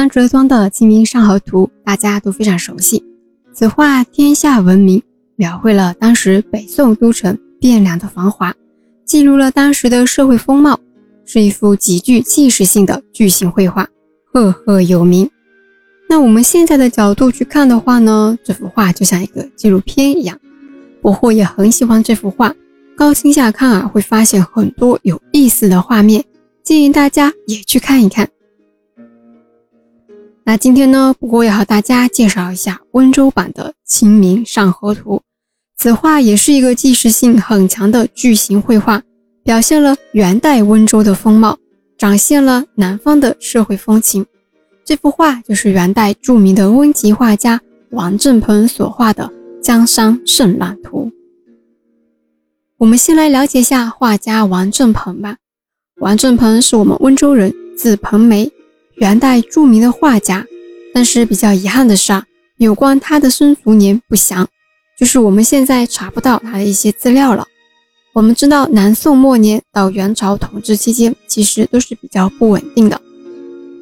三折装的《清明上河图》，大家都非常熟悉。此画天下闻名，描绘了当时北宋都城汴梁的繁华，记录了当时的社会风貌，是一幅极具纪实性的巨型绘画，赫赫有名。那我们现在的角度去看的话呢，这幅画就像一个纪录片一样。不过也很喜欢这幅画，高清下看啊，会发现很多有意思的画面，建议大家也去看一看。那今天呢，不过要和大家介绍一下温州版的《清明上河图》。此画也是一个纪实性很强的巨型绘画，表现了元代温州的风貌，展现了南方的社会风情。这幅画就是元代著名的温籍画家王振鹏所画的《江山胜览图》。我们先来了解一下画家王振鹏吧。王振鹏是我们温州人，字鹏梅。元代著名的画家，但是比较遗憾的是啊，有关他的生卒年不详，就是我们现在查不到他的一些资料了。我们知道南宋末年到元朝统治期间，其实都是比较不稳定的。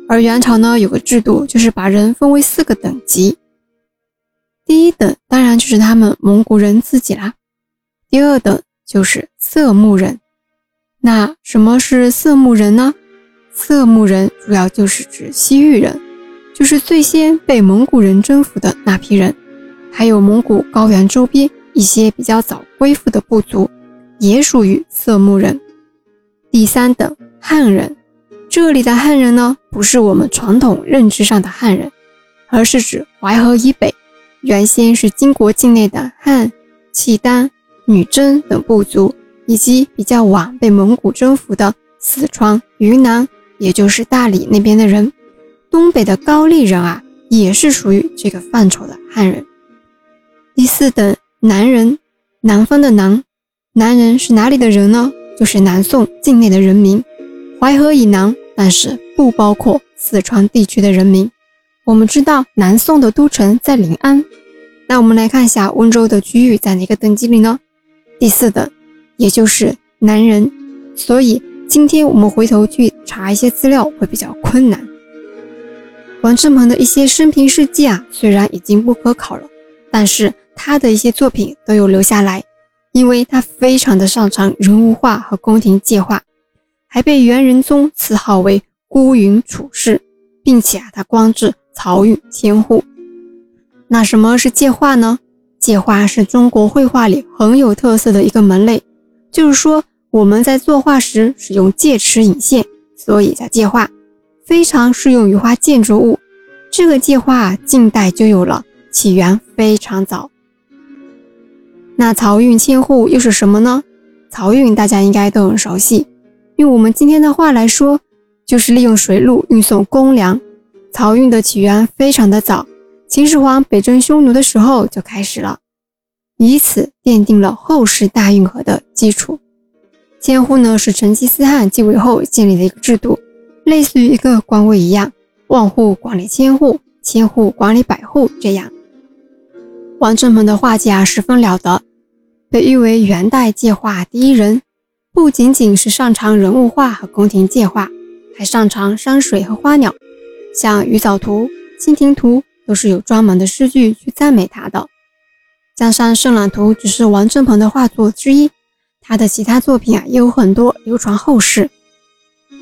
而元朝呢有个制度，就是把人分为四个等级。第一等当然就是他们蒙古人自己啦，第二等就是色目人。那什么是色目人呢？色目人主要就是指西域人，就是最先被蒙古人征服的那批人，还有蒙古高原周边一些比较早归附的部族，也属于色目人。第三等汉人，这里的汉人呢，不是我们传统认知上的汉人，而是指淮河以北，原先是金国境内的汉、契丹、女真等部族，以及比较晚被蒙古征服的四川、云南。也就是大理那边的人，东北的高丽人啊，也是属于这个范畴的汉人。第四等南人，南方的南，南人是哪里的人呢？就是南宋境内的人民，淮河以南，但是不包括四川地区的人民。我们知道南宋的都城在临安，那我们来看一下温州的区域在哪个等级里呢？第四等，也就是南人。所以。今天我们回头去查一些资料会比较困难。王振鹏的一些生平事迹啊，虽然已经不可考了，但是他的一些作品都有留下来，因为他非常的擅长人物画和宫廷界画，还被元仁宗赐号为孤云处士，并且啊，他官至漕运千户。那什么是界画呢？界画是中国绘画里很有特色的一个门类，就是说。我们在作画时使用介尺引线，所以叫界画，非常适用于画建筑物。这个界画近代就有了，起源非常早。那漕运千户又是什么呢？漕运大家应该都很熟悉，用我们今天的话来说，就是利用水路运送公粮。漕运的起源非常的早，秦始皇北征匈奴的时候就开始了，以此奠定了后世大运河的基础。千户呢是成吉思汗继位后建立的一个制度，类似于一个官位一样，万户管理千户，千户管理百户这样。王振鹏的画技啊十分了得，被誉为元代界画第一人。不仅仅是擅长人物画和宫廷界画，还擅长山水和花鸟，像《鱼藻图》《蜻蜓图》都是有专门的诗句去赞美他的。《江山胜览图》只是王振鹏的画作之一。他的其他作品啊也有很多流传后世，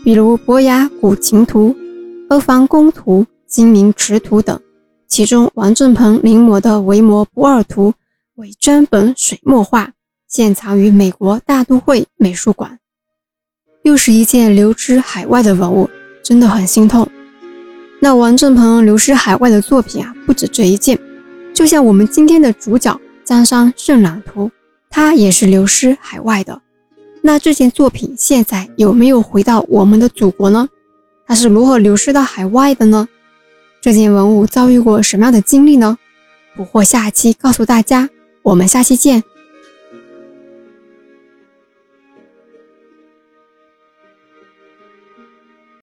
比如《伯牙古琴图》《阿房宫图》《金陵池图》等。其中，王振鹏临摹的《维摩不二图》为专本水墨画，现藏于美国大都会美术馆。又是一件流失海外的文物，真的很心痛。那王振鹏流失海外的作品啊，不止这一件，就像我们今天的主角《江山胜览图》。它也是流失海外的，那这件作品现在有没有回到我们的祖国呢？它是如何流失到海外的呢？这件文物遭遇过什么样的经历呢？不惑下期告诉大家，我们下期见。